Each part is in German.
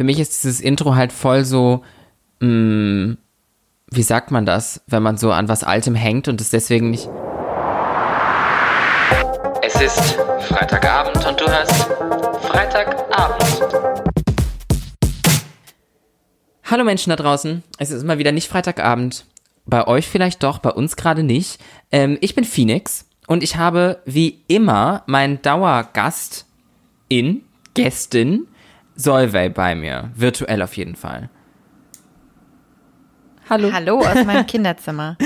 für mich ist dieses Intro halt voll so, mh, wie sagt man das, wenn man so an was Altem hängt und es deswegen nicht. Es ist Freitagabend und du hörst Freitagabend. Hallo Menschen da draußen, es ist immer wieder nicht Freitagabend. Bei euch vielleicht doch, bei uns gerade nicht. Ähm, ich bin Phoenix und ich habe wie immer meinen Dauergast in, Gästin, Solveig bei mir. Virtuell auf jeden Fall. Hallo. Hallo aus meinem Kinderzimmer.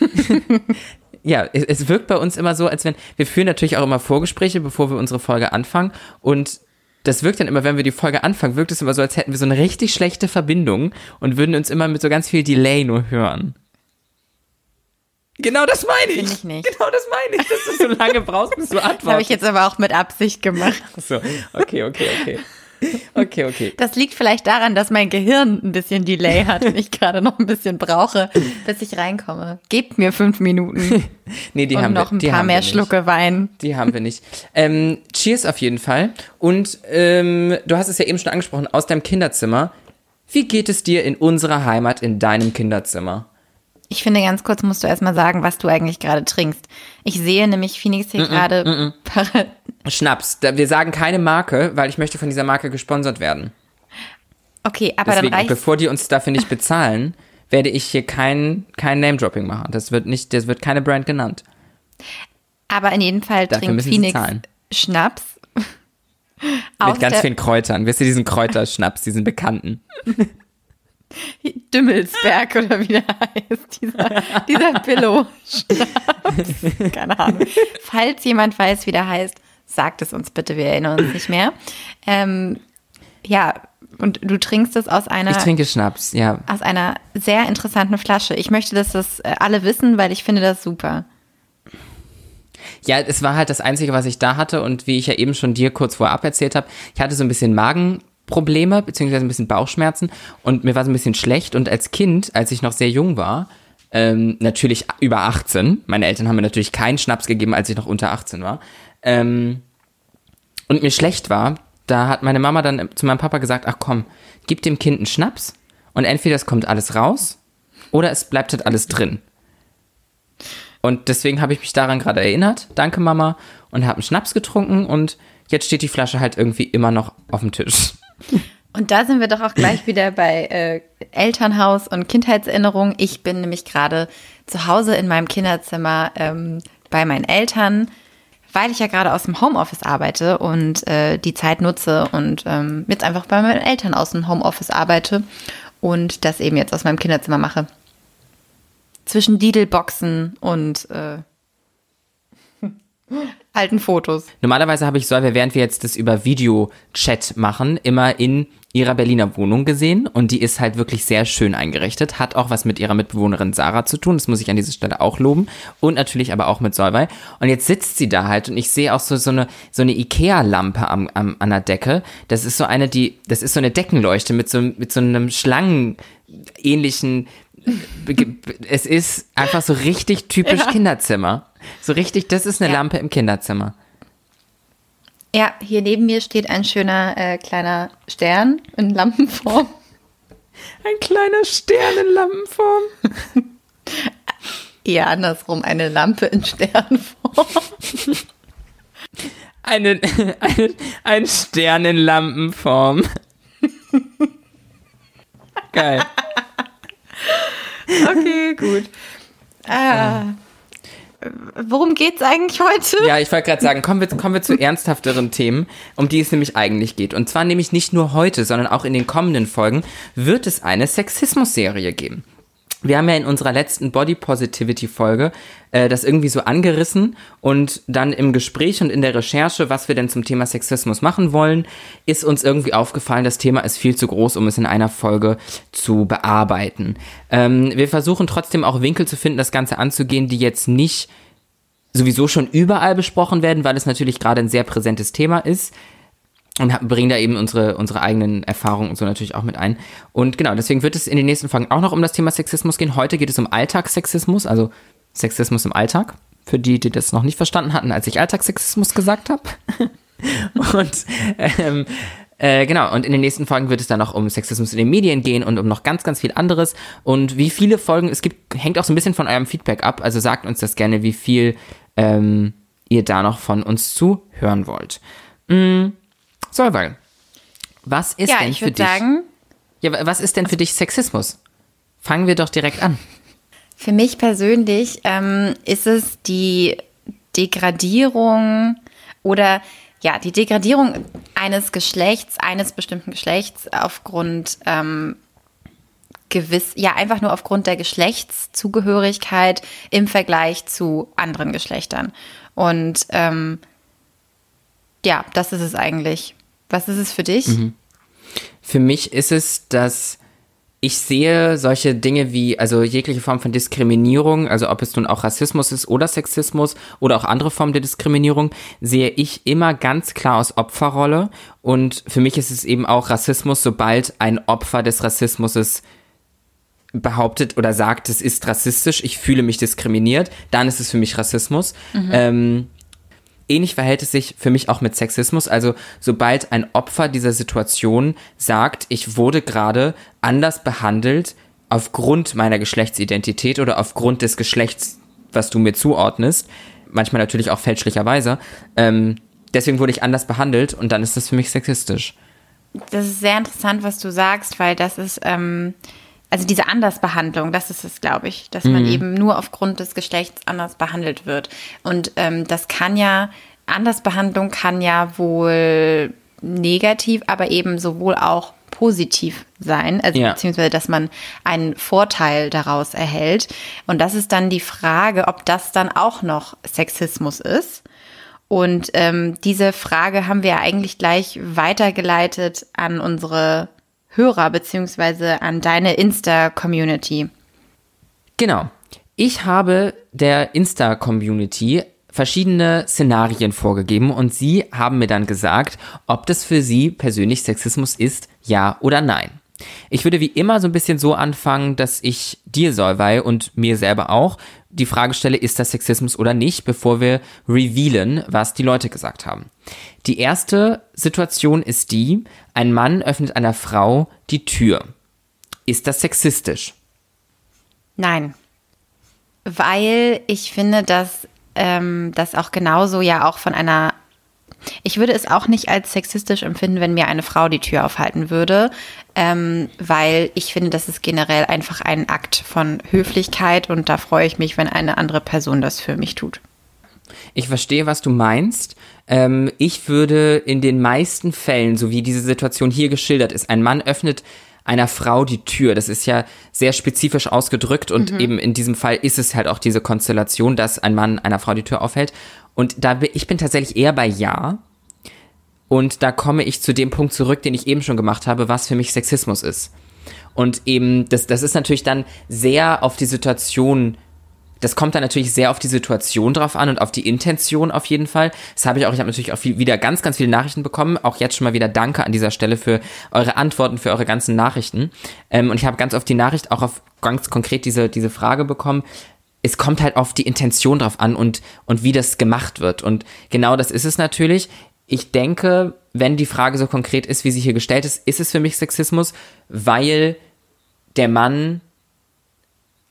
ja, es, es, wirkt bei uns immer so, als wenn wir führen natürlich auch immer Vorgespräche, bevor wir unsere Folge anfangen. Und das wirkt dann immer, wenn wir die Folge anfangen, wirkt es immer so, als hätten wir so eine richtig schlechte Verbindung und würden uns immer mit so ganz viel Delay nur hören. Genau das meine ich. ich nicht. Genau das meine ich, dass du so lange brauchst, bis du antwortest. Das habe ich jetzt aber auch mit Absicht gemacht. Ach so, okay, okay, okay. Okay, okay. Das liegt vielleicht daran, dass mein Gehirn ein bisschen Delay hat und ich gerade noch ein bisschen brauche, bis ich reinkomme. Gebt mir fünf Minuten. nee, die und haben noch wir, ein paar mehr Schlucke Wein. Die haben wir nicht. Ähm, cheers auf jeden Fall. Und ähm, du hast es ja eben schon angesprochen, aus deinem Kinderzimmer. Wie geht es dir in unserer Heimat, in deinem Kinderzimmer? Ich finde, ganz kurz musst du erstmal sagen, was du eigentlich gerade trinkst. Ich sehe nämlich Phoenix hier mm -mm, gerade mm Schnaps. Wir sagen keine Marke, weil ich möchte von dieser Marke gesponsert werden. Okay, aber Deswegen, dann reicht bevor die uns dafür nicht bezahlen, werde ich hier kein, kein Name-Dropping machen. Das wird nicht, das wird keine Brand genannt. Aber in jedem Fall dafür trinkt Phoenix Schnaps. Mit ganz vielen Kräutern. Wirst du diesen Kräuterschnaps, diesen bekannten? Dümmelsberg oder wie der heißt, dieser, dieser Pillow. Keine Ahnung. Falls jemand weiß, wie der heißt, sagt es uns bitte, wir erinnern uns nicht mehr. Ähm, ja, und du trinkst es aus einer. Ich trinke Schnaps, ja. Aus einer sehr interessanten Flasche. Ich möchte, dass das äh, alle wissen, weil ich finde das super. Ja, es war halt das Einzige, was ich da hatte und wie ich ja eben schon dir kurz vorab erzählt habe, ich hatte so ein bisschen Magen Probleme, beziehungsweise ein bisschen Bauchschmerzen und mir war so ein bisschen schlecht. Und als Kind, als ich noch sehr jung war, ähm, natürlich über 18, meine Eltern haben mir natürlich keinen Schnaps gegeben, als ich noch unter 18 war, ähm, und mir schlecht war, da hat meine Mama dann zu meinem Papa gesagt, ach komm, gib dem Kind einen Schnaps und entweder es kommt alles raus oder es bleibt halt alles drin. Und deswegen habe ich mich daran gerade erinnert, danke Mama, und habe einen Schnaps getrunken und jetzt steht die Flasche halt irgendwie immer noch auf dem Tisch. Und da sind wir doch auch gleich wieder bei äh, Elternhaus und Kindheitserinnerung. Ich bin nämlich gerade zu Hause in meinem Kinderzimmer ähm, bei meinen Eltern, weil ich ja gerade aus dem Homeoffice arbeite und äh, die Zeit nutze und ähm, jetzt einfach bei meinen Eltern aus dem Homeoffice arbeite und das eben jetzt aus meinem Kinderzimmer mache. Zwischen Didelboxen und äh, alten Fotos. Normalerweise habe ich Solve, während wir jetzt das über Videochat machen, immer in ihrer Berliner Wohnung gesehen und die ist halt wirklich sehr schön eingerichtet, hat auch was mit ihrer Mitbewohnerin Sarah zu tun, das muss ich an dieser Stelle auch loben und natürlich aber auch mit Solvay und jetzt sitzt sie da halt und ich sehe auch so, so eine, so eine Ikea-Lampe am, am, an der Decke, das ist so eine, die, das ist so eine Deckenleuchte mit so, mit so einem schlangenähnlichen es ist einfach so richtig typisch ja. Kinderzimmer. So richtig, das ist eine ja. Lampe im Kinderzimmer. Ja, hier neben mir steht ein schöner äh, kleiner Stern in Lampenform. Ein kleiner Stern in Lampenform. Eher andersrum, eine Lampe in Sternform. Eine, eine, ein Stern in Lampenform. Geil. Okay, gut. Ah. Worum geht's eigentlich heute? Ja, ich wollte gerade sagen, kommen wir, kommen wir zu ernsthafteren Themen, um die es nämlich eigentlich geht. Und zwar nämlich nicht nur heute, sondern auch in den kommenden Folgen wird es eine Sexismus-Serie geben. Wir haben ja in unserer letzten Body Positivity Folge äh, das irgendwie so angerissen und dann im Gespräch und in der Recherche, was wir denn zum Thema Sexismus machen wollen, ist uns irgendwie aufgefallen, das Thema ist viel zu groß, um es in einer Folge zu bearbeiten. Ähm, wir versuchen trotzdem auch Winkel zu finden, das Ganze anzugehen, die jetzt nicht sowieso schon überall besprochen werden, weil es natürlich gerade ein sehr präsentes Thema ist und bringen da eben unsere, unsere eigenen Erfahrungen und so natürlich auch mit ein. Und genau, deswegen wird es in den nächsten Folgen auch noch um das Thema Sexismus gehen. Heute geht es um Alltagssexismus, also Sexismus im Alltag. Für die, die das noch nicht verstanden hatten, als ich Alltagssexismus gesagt habe. und ähm, Äh, genau, und in den nächsten Folgen wird es dann noch um Sexismus in den Medien gehen und um noch ganz, ganz viel anderes. Und wie viele Folgen es gibt, hängt auch so ein bisschen von eurem Feedback ab. Also sagt uns das gerne, wie viel ähm, ihr da noch von uns zuhören wollt. Mm, Solveig, was ist Ja, denn für dich? sagen, ja, was ist denn für dich Sexismus? Fangen wir doch direkt an. Für mich persönlich ähm, ist es die Degradierung oder ja, die Degradierung eines Geschlechts, eines bestimmten Geschlechts aufgrund ähm, gewiss, ja, einfach nur aufgrund der Geschlechtszugehörigkeit im Vergleich zu anderen Geschlechtern. Und ähm, ja, das ist es eigentlich. Was ist es für dich? Für mich ist es, dass ich sehe solche Dinge wie, also jegliche Form von Diskriminierung, also ob es nun auch Rassismus ist oder Sexismus oder auch andere Formen der Diskriminierung, sehe ich immer ganz klar aus Opferrolle. Und für mich ist es eben auch Rassismus, sobald ein Opfer des Rassismus behauptet oder sagt, es ist rassistisch, ich fühle mich diskriminiert, dann ist es für mich Rassismus. Ähm, ähnlich verhält es sich für mich auch mit Sexismus. Also sobald ein Opfer dieser Situation sagt, ich wurde gerade anders behandelt aufgrund meiner Geschlechtsidentität oder aufgrund des Geschlechts, was du mir zuordnest, manchmal natürlich auch fälschlicherweise, ähm, deswegen wurde ich anders behandelt und dann ist das für mich sexistisch. Das ist sehr interessant, was du sagst, weil das ist, ähm, also diese Andersbehandlung, das ist es, glaube ich, dass man eben nur aufgrund des Geschlechts anders behandelt wird. Und ähm, das kann ja, Andersbehandlung kann ja wohl negativ, aber eben sowohl auch positiv sein, also Ja. beziehungsweise, dass man einen Vorteil daraus erhält. Und das ist dann die Frage, ob das dann auch noch Sexismus ist. Und ähm, diese Frage haben wir eigentlich gleich weitergeleitet an unsere Hörer beziehungsweise an deine Insta-Community. Genau. Ich habe der Insta-Community verschiedene Szenarien vorgegeben und sie haben mir dann gesagt, ob das für sie persönlich Sexismus ist, ja oder nein. Ich würde wie immer so ein bisschen so anfangen, dass ich dir, Solvay, und mir selber auch die Frage stelle, ist das Sexismus oder nicht, bevor wir revealen, was die Leute gesagt haben. Die erste Situation ist die, ein Mann öffnet einer Frau die Tür. Ist das sexistisch? Nein. Weil ich finde, dass ähm, das auch genauso ja auch von einer. Ich würde es auch nicht als sexistisch empfinden, wenn mir eine Frau die Tür aufhalten würde, ähm, weil ich finde, das ist generell einfach ein Akt von Höflichkeit und da freue ich mich, wenn eine andere Person das für mich tut. Ich verstehe, was du meinst. Ähm, ich würde in den meisten Fällen, so wie diese Situation hier geschildert ist, ein Mann öffnet einer Frau die Tür. Das ist ja sehr spezifisch ausgedrückt und eben in diesem Fall ist es halt auch diese Konstellation, dass ein Mann einer Frau die Tür aufhält. Und da ich bin tatsächlich eher bei Ja. Und da komme ich zu dem Punkt zurück, den ich eben schon gemacht habe, was für mich Sexismus ist. Und eben, das, das ist natürlich dann sehr auf die Situation das kommt dann natürlich sehr auf die Situation drauf an und auf die Intention auf jeden Fall. Das habe ich auch, ich habe natürlich auch viel, wieder ganz, ganz viele Nachrichten bekommen. Auch jetzt schon mal wieder Danke an dieser Stelle für eure Antworten, für eure ganzen Nachrichten. Ähm, und ich habe ganz oft die Nachricht auch auf ganz konkret diese, diese Frage bekommen. Es kommt halt auf die Intention drauf an und, und wie das gemacht wird. Und genau das ist es natürlich. Ich denke, wenn die Frage so konkret ist, wie sie hier gestellt ist, ist es für mich Sexismus, weil der Mann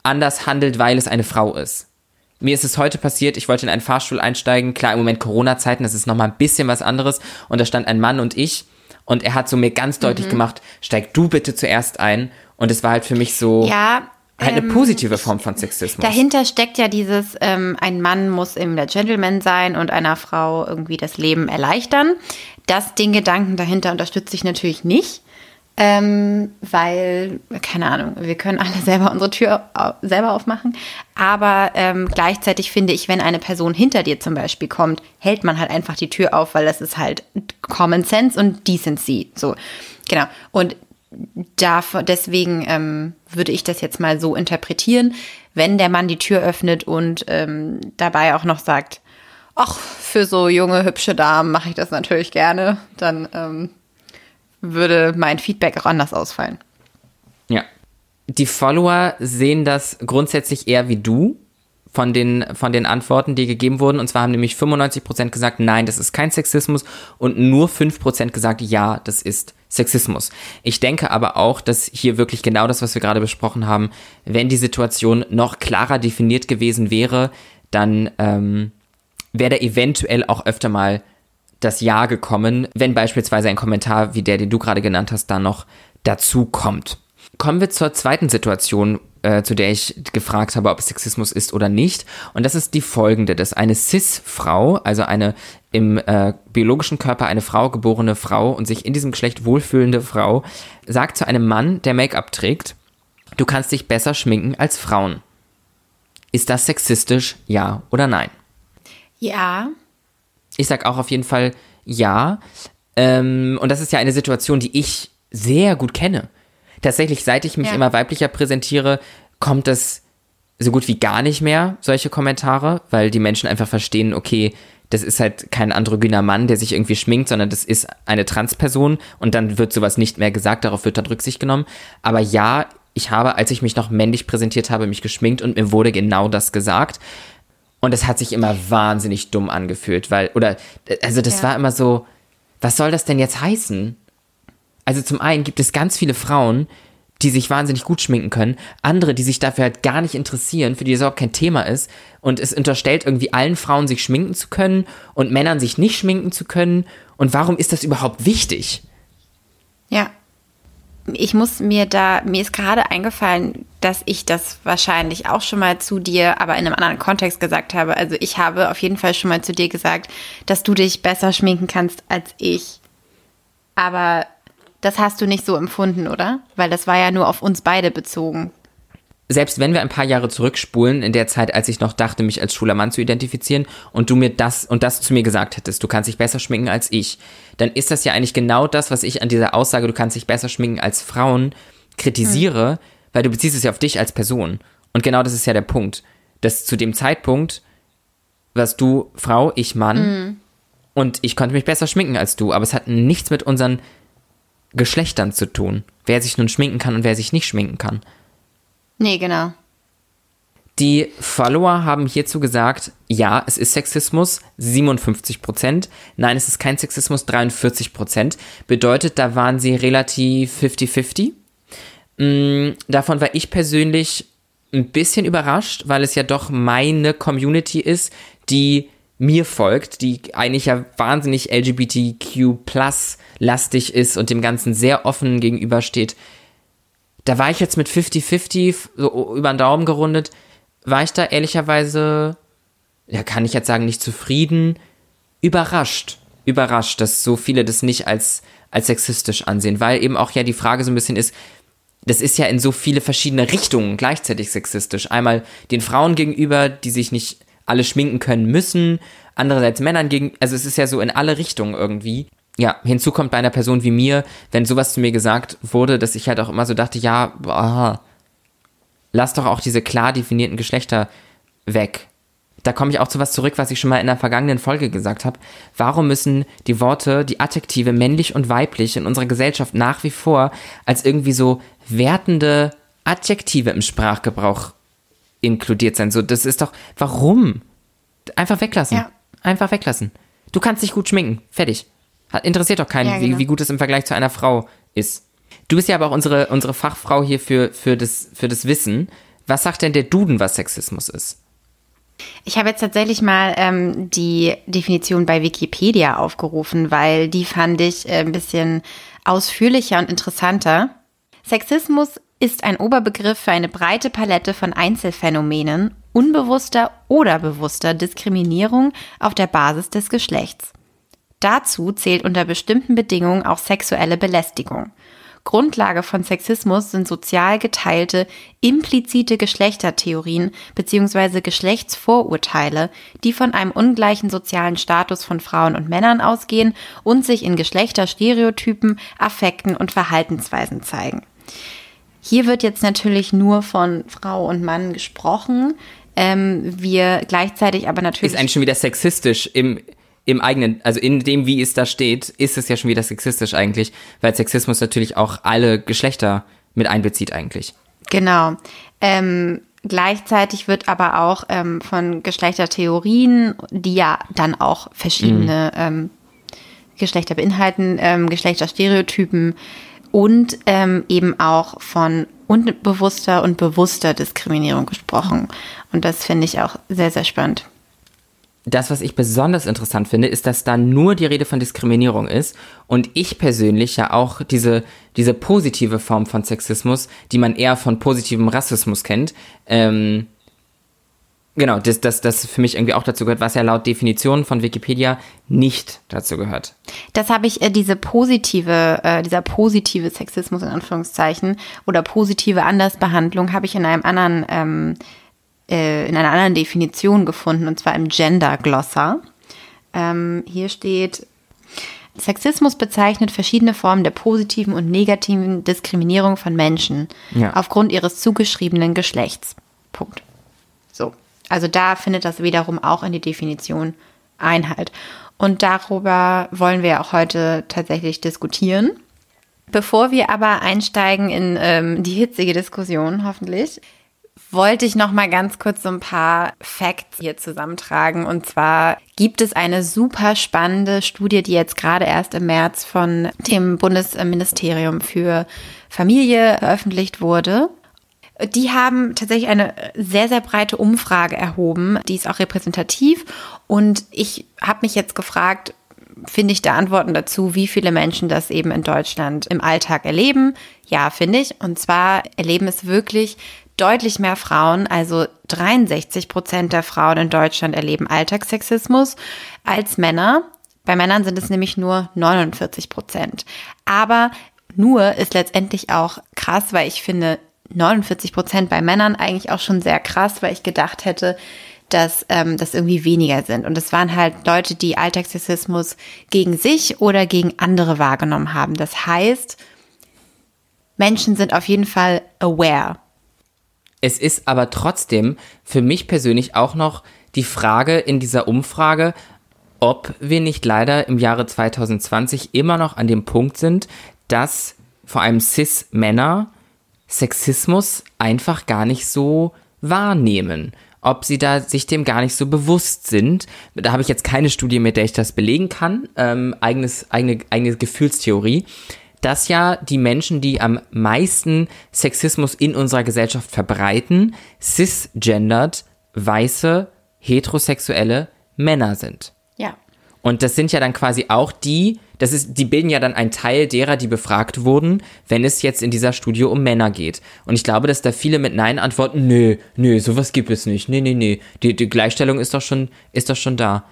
anders handelt, weil es eine Frau ist. Mir ist es heute passiert, ich wollte in einen Fahrstuhl einsteigen. Klar, im Moment Corona-Zeiten, das ist nochmal ein bisschen was anderes. Und da stand ein Mann und ich. Und er hat so mir ganz deutlich gemacht, steig du bitte zuerst ein. Und es war halt für mich so Ja. Halt eine ähm, positive Form von Sexismus. Dahinter steckt ja dieses, ähm, ein Mann muss eben der Gentleman sein und einer Frau irgendwie das Leben erleichtern. Das, den Gedanken dahinter unterstütze ich natürlich nicht. Ähm, weil, keine Ahnung, wir können alle selber unsere Tür au selber aufmachen. Aber ähm, gleichzeitig finde ich, wenn eine Person hinter dir zum Beispiel kommt, hält man halt einfach die Tür auf, weil das ist halt Common Sense und Decency. So, genau. Und Davor, deswegen ähm, würde ich das jetzt mal so interpretieren, wenn der Mann die Tür öffnet und ähm, dabei auch noch sagt, ach, für so junge, hübsche Damen mache ich das natürlich gerne, dann ähm, würde mein Feedback auch anders ausfallen. Ja. Die Follower sehen das grundsätzlich eher wie du. Von den, von den Antworten, die gegeben wurden. Und zwar haben nämlich 95% gesagt, nein, das ist kein Sexismus und nur 5% gesagt, ja, das ist Sexismus. Ich denke aber auch, dass hier wirklich genau das, was wir gerade besprochen haben, wenn die Situation noch klarer definiert gewesen wäre, dann ähm, wäre da eventuell auch öfter mal das Ja gekommen, wenn beispielsweise ein Kommentar wie der, den du gerade genannt hast, da noch dazu kommt. Kommen wir zur zweiten Situation, äh, zu der ich gefragt habe, ob es Sexismus ist oder nicht. Und das ist die folgende, dass eine Cis-Frau, also eine im äh, biologischen Körper eine Frau geborene Frau und sich in diesem Geschlecht wohlfühlende Frau, sagt zu einem Mann, der Make-up trägt, du kannst dich besser schminken als Frauen. Ist das sexistisch, ja oder nein? Ja. Ich sag auch auf jeden Fall ja. Ähm, und das ist ja eine Situation, die ich sehr gut kenne. Tatsächlich, seit ich mich Ja. immer weiblicher präsentiere, kommt es so gut wie gar nicht mehr, solche Kommentare, weil die Menschen einfach verstehen, okay, das ist halt kein androgyner Mann, der sich irgendwie schminkt, sondern das ist eine Transperson und dann wird sowas nicht mehr gesagt, darauf wird dann Rücksicht genommen. Aber ja, ich habe, als ich mich noch männlich präsentiert habe, mich geschminkt und mir wurde genau das gesagt. Und es hat sich immer wahnsinnig dumm angefühlt, weil, oder, also das Ja. war immer so, was soll das denn jetzt heißen? Also zum einen gibt es ganz viele Frauen, die sich wahnsinnig gut schminken können, andere, die sich dafür halt gar nicht interessieren, für die das überhaupt kein Thema ist und es unterstellt irgendwie allen Frauen sich schminken zu können und Männern sich nicht schminken zu können und warum ist das überhaupt wichtig? Ja. Ich muss mir da, mir ist gerade eingefallen, dass ich das wahrscheinlich auch schon mal zu dir, aber in einem anderen Kontext gesagt habe. Also ich habe auf jeden Fall schon mal zu dir gesagt, dass du dich besser schminken kannst als ich. Aber das hast du nicht so empfunden, oder? Weil das war ja nur auf uns beide bezogen. Selbst wenn wir ein paar Jahre zurückspulen, in der Zeit, als ich noch dachte, mich als schwuler Mann zu identifizieren und du mir das und das zu mir gesagt hättest, du kannst dich besser schminken als ich, dann ist das ja eigentlich genau das, was ich an dieser Aussage, du kannst dich besser schminken als Frauen, kritisiere, weil du beziehst es ja auf dich als Person. Und genau das ist ja der Punkt, dass zu dem Zeitpunkt, was du Frau, ich Mann, und ich konnte mich besser schminken als du, aber es hat nichts mit unseren Geschlechtern zu tun, wer sich nun schminken kann und wer sich nicht schminken kann. Nee, genau. Die Follower haben hierzu gesagt, ja, es ist Sexismus, 57 Prozent. Nein, es ist kein Sexismus, 43 Prozent. Bedeutet, da waren sie relativ 50-50. Mm, Davon war ich persönlich ein bisschen überrascht, weil es ja doch meine Community ist, die mir folgt, die eigentlich ja wahnsinnig LGBTQ-lastig ist und dem Ganzen sehr offen gegenübersteht da war ich jetzt mit 50-50 so über den Daumen gerundet, war ich da ehrlicherweise, ja, kann ich jetzt sagen, nicht zufrieden, überrascht. Überrascht, dass so viele das nicht als, als sexistisch ansehen, weil eben auch ja die Frage so ein bisschen ist, das ist ja in so viele verschiedene Richtungen gleichzeitig sexistisch. Einmal den Frauen gegenüber, die sich nicht alle schminken können müssen, andererseits Männern gegen, also es ist ja so in alle Richtungen irgendwie. Ja, hinzu kommt bei einer Person wie mir, wenn sowas zu mir gesagt wurde, dass ich halt auch immer so dachte, ja, boah, lass doch auch diese klar definierten Geschlechter weg. Da komme ich auch zu was zurück, was ich schon mal in der vergangenen Folge gesagt habe. Warum müssen die Worte, die Adjektive männlich und weiblich in unserer Gesellschaft nach wie vor als irgendwie so wertende Adjektive im Sprachgebrauch inkludiert sein? So, das ist doch, warum? Einfach weglassen. Ja. Einfach weglassen. Du kannst dich gut schminken. Fertig. Interessiert doch keinen, Ja, genau. wie, wie gut es im Vergleich zu einer Frau ist. Du bist ja aber auch unsere, unsere Fachfrau hier für, für, das, für das Wissen. Was sagt denn der Duden, was Sexismus ist? Ich habe jetzt tatsächlich mal ähm, die Definition bei Wikipedia aufgerufen, weil die fand ich äh, ein bisschen ausführlicher und interessanter. Sexismus ist ein Oberbegriff für eine breite Palette von Einzelfänomenen unbewusster oder bewusster Diskriminierung auf der Basis des Geschlechts. Dazu zählt unter bestimmten Bedingungen auch sexuelle Belästigung. Grundlage von Sexismus sind sozial geteilte, implizite Geschlechtertheorien bzw. Geschlechtsvorurteile, die von einem ungleichen sozialen Status von Frauen und Männern ausgehen und sich in Geschlechterstereotypen, Affekten und Verhaltensweisen zeigen. Hier wird jetzt natürlich nur von Frau und Mann gesprochen. Ähm, wir gleichzeitig aber natürlich. Ist eigentlich schon wieder sexistisch im, im eigenen, also in dem, wie es da steht, ist es ja schon wieder sexistisch eigentlich, weil Sexismus natürlich auch alle Geschlechter mit einbezieht eigentlich. Genau. Ähm, Gleichzeitig wird aber auch ähm, von Geschlechtertheorien, die ja dann auch verschiedene mhm. ähm, Geschlechter beinhalten, ähm, Geschlechterstereotypen und ähm, eben auch von unbewusster und bewusster Diskriminierung gesprochen. Und das finde ich auch sehr, sehr spannend das, was ich besonders interessant finde, ist, dass da nur die Rede von Diskriminierung ist und ich persönlich ja auch diese, diese positive Form von Sexismus, die man eher von positivem Rassismus kennt, ähm, genau, das, das, das für mich irgendwie auch dazu gehört, was ja laut Definition von Wikipedia nicht dazu gehört. Das habe ich, äh, diese positive, äh, dieser positive Sexismus in Anführungszeichen oder positive Andersbehandlung habe ich in einem anderen ähm, äh, in einer anderen Definition gefunden, und zwar im Gender Glossar. Ähm, hier steht, Sexismus bezeichnet verschiedene Formen der positiven und negativen Diskriminierung von Menschen ja. aufgrund ihres zugeschriebenen Geschlechts. Punkt. So. Also da findet das wiederum auch in die Definition Einhalt. Und darüber wollen wir auch heute tatsächlich diskutieren. Bevor wir aber einsteigen in ähm, die hitzige Diskussion, hoffentlich, wollte ich noch mal ganz kurz so ein paar Facts hier zusammentragen. Und zwar gibt es eine super spannende Studie, die jetzt gerade erst im März von dem Bundesministerium für Familie veröffentlicht wurde. Die haben tatsächlich eine sehr, sehr breite Umfrage erhoben. Die ist auch repräsentativ. Und ich habe mich jetzt gefragt, finde ich da Antworten dazu, wie viele Menschen das eben in Deutschland im Alltag erleben. Ja, finde ich. Und zwar erleben es wirklich deutlich mehr Frauen, also 63 Prozent der Frauen in Deutschland erleben Alltagssexismus als Männer. Bei Männern sind es nämlich nur 49 Prozent. Aber nur ist letztendlich auch krass, weil ich finde 49 Prozent bei Männern eigentlich auch schon sehr krass, weil ich gedacht hätte, dass ähm, das irgendwie weniger sind. Und es waren halt Leute, die Alltagssexismus gegen sich oder gegen andere wahrgenommen haben. Das heißt, Menschen sind auf jeden Fall aware es ist aber trotzdem für mich persönlich auch noch die Frage in dieser Umfrage, ob wir nicht leider im Jahre 2020 immer noch an dem Punkt sind, dass vor allem CIS-Männer Sexismus einfach gar nicht so wahrnehmen. Ob sie da sich dem gar nicht so bewusst sind. Da habe ich jetzt keine Studie, mit der ich das belegen kann. Ähm, eigenes, eigene, eigene Gefühlstheorie dass ja die Menschen, die am meisten Sexismus in unserer Gesellschaft verbreiten, cisgendered, weiße, heterosexuelle Männer sind. Ja. Und das sind ja dann quasi auch die, das ist, die bilden ja dann einen Teil derer, die befragt wurden, wenn es jetzt in dieser Studie um Männer geht. Und ich glaube, dass da viele mit Nein antworten, nö, nö, sowas gibt es nicht. Nee, nee, nee. Die, die Gleichstellung ist doch schon, ist doch schon da.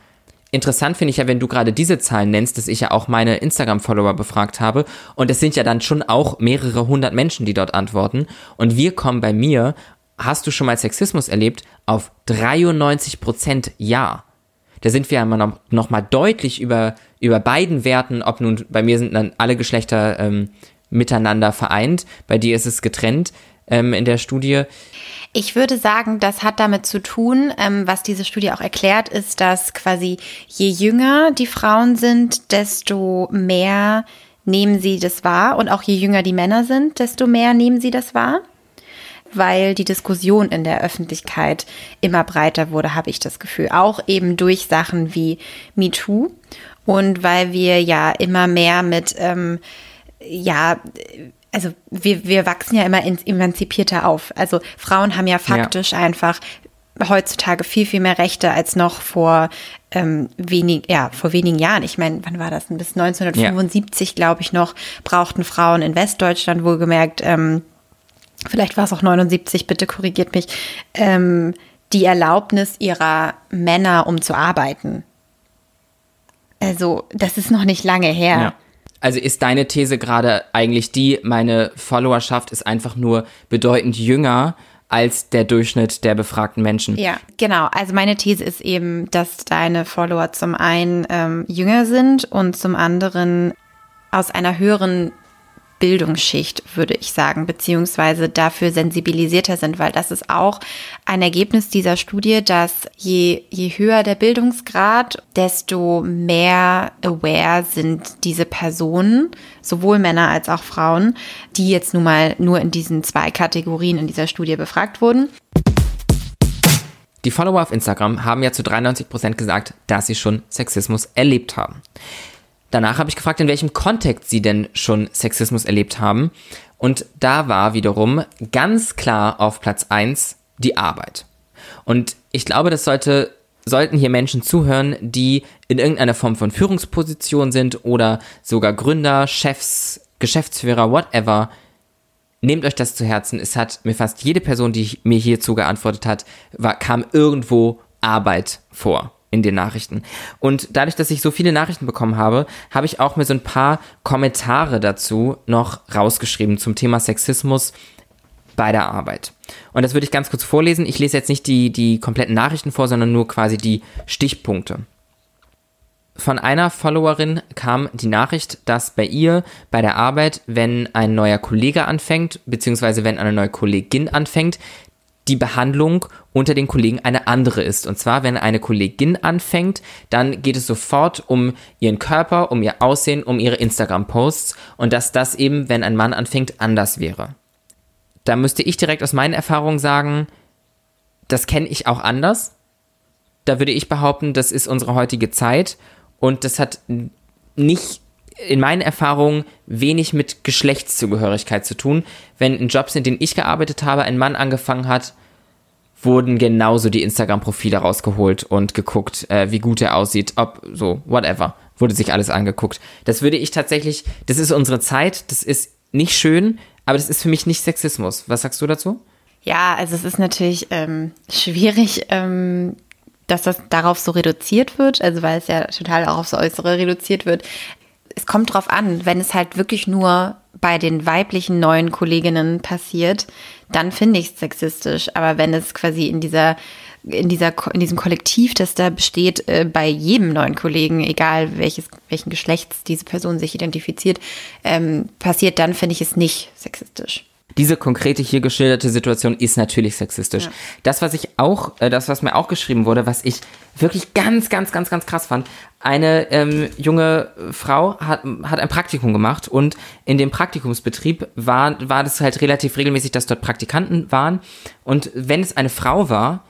Interessant finde ich ja, wenn du gerade diese Zahlen nennst, dass ich ja auch meine Instagram-Follower befragt habe. Und es sind ja dann schon auch mehrere hundert Menschen, die dort antworten. Und wir kommen bei mir, hast du schon mal Sexismus erlebt, auf 93 Prozent Ja. Da sind wir ja immer noch, noch mal deutlich über, über beiden Werten, ob nun, bei mir sind dann alle Geschlechter ähm, miteinander vereint, bei dir ist es getrennt ähm, in der Studie. Ich würde sagen, das hat damit zu tun, ähm, was diese Studie auch erklärt, ist, dass quasi je jünger die Frauen sind, desto mehr nehmen sie das wahr und auch je jünger die Männer sind, desto mehr nehmen sie das wahr weil die Diskussion in der Öffentlichkeit immer breiter wurde, habe ich das Gefühl. Auch eben durch Sachen wie MeToo und weil wir ja immer mehr mit, ähm, ja, also wir, wir wachsen ja immer emanzipierter auf. Also Frauen haben ja faktisch ja. einfach heutzutage viel, viel mehr Rechte als noch vor ähm, wenig, ja, vor wenigen Jahren. Ich meine, wann war das? Bis 1975, ja. glaube ich, noch brauchten Frauen in Westdeutschland wohlgemerkt, ähm, vielleicht war es auch 79, bitte korrigiert mich, ähm, die Erlaubnis ihrer Männer, um zu arbeiten. Also, das ist noch nicht lange her. Ja. Also ist deine These gerade eigentlich die, meine Followerschaft ist einfach nur bedeutend jünger als der Durchschnitt der befragten Menschen. Ja, genau. Also meine These ist eben, dass deine Follower zum einen ähm, jünger sind und zum anderen aus einer höheren Bildungsschicht, würde ich sagen, beziehungsweise dafür sensibilisierter sind, weil das ist auch ein Ergebnis dieser Studie, dass je, je höher der Bildungsgrad, desto mehr aware sind diese Personen, sowohl Männer als auch Frauen, die jetzt nun mal nur in diesen zwei Kategorien in dieser Studie befragt wurden. Die Follower auf Instagram haben ja zu 93% gesagt, dass sie schon Sexismus erlebt haben. Danach habe ich gefragt, in welchem Kontext sie denn schon Sexismus erlebt haben. Und da war wiederum ganz klar auf Platz 1 die Arbeit. Und ich glaube, das sollte, sollten hier Menschen zuhören, die in irgendeiner Form von Führungsposition sind oder sogar Gründer, Chefs, Geschäftsführer, whatever. Nehmt euch das zu Herzen. Es hat mir fast jede Person, die mir hierzu geantwortet hat, war, kam irgendwo Arbeit vor in den Nachrichten. Und dadurch, dass ich so viele Nachrichten bekommen habe, habe ich auch mir so ein paar Kommentare dazu noch rausgeschrieben zum Thema Sexismus bei der Arbeit. Und das würde ich ganz kurz vorlesen. Ich lese jetzt nicht die, die kompletten Nachrichten vor, sondern nur quasi die Stichpunkte. Von einer Followerin kam die Nachricht, dass bei ihr bei der Arbeit, wenn ein neuer Kollege anfängt, beziehungsweise wenn eine neue Kollegin anfängt, die Behandlung unter den Kollegen eine andere ist. Und zwar, wenn eine Kollegin anfängt, dann geht es sofort um ihren Körper, um ihr Aussehen, um ihre Instagram-Posts und dass das eben, wenn ein Mann anfängt, anders wäre da müsste ich direkt aus meinen Erfahrungen sagen, das kenne ich auch anders. Da würde ich behaupten, das ist unsere heutige Zeit und das hat nicht in meinen Erfahrungen wenig mit Geschlechtszugehörigkeit zu tun. Wenn in Jobs, in denen ich gearbeitet habe, ein Mann angefangen hat, wurden genauso die Instagram-Profile rausgeholt und geguckt, äh, wie gut er aussieht, ob so, whatever, wurde sich alles angeguckt. Das würde ich tatsächlich, das ist unsere Zeit, das ist nicht schön, aber das ist für mich nicht Sexismus. Was sagst du dazu? Ja, also es ist natürlich ähm, schwierig, ähm, dass das darauf so reduziert wird, also weil es ja total auch aufs Äußere reduziert wird. Es kommt drauf an, wenn es halt wirklich nur bei den weiblichen neuen Kolleginnen passiert, dann finde ich es sexistisch. Aber wenn es quasi in dieser in, dieser, in diesem Kollektiv, das da besteht, äh, bei jedem neuen Kollegen, egal welches, welchen Geschlechts diese Person sich identifiziert, ähm, passiert, dann finde ich es nicht sexistisch. Diese konkrete hier geschilderte Situation ist natürlich sexistisch. Ja. Das, was ich auch, äh, das, was mir auch geschrieben wurde, was ich wirklich ganz, ganz, ganz, ganz krass fand, eine ähm, junge Frau hat, hat ein Praktikum gemacht und in dem Praktikumsbetrieb war, war das halt relativ regelmäßig, dass dort Praktikanten waren. Und wenn es eine Frau war,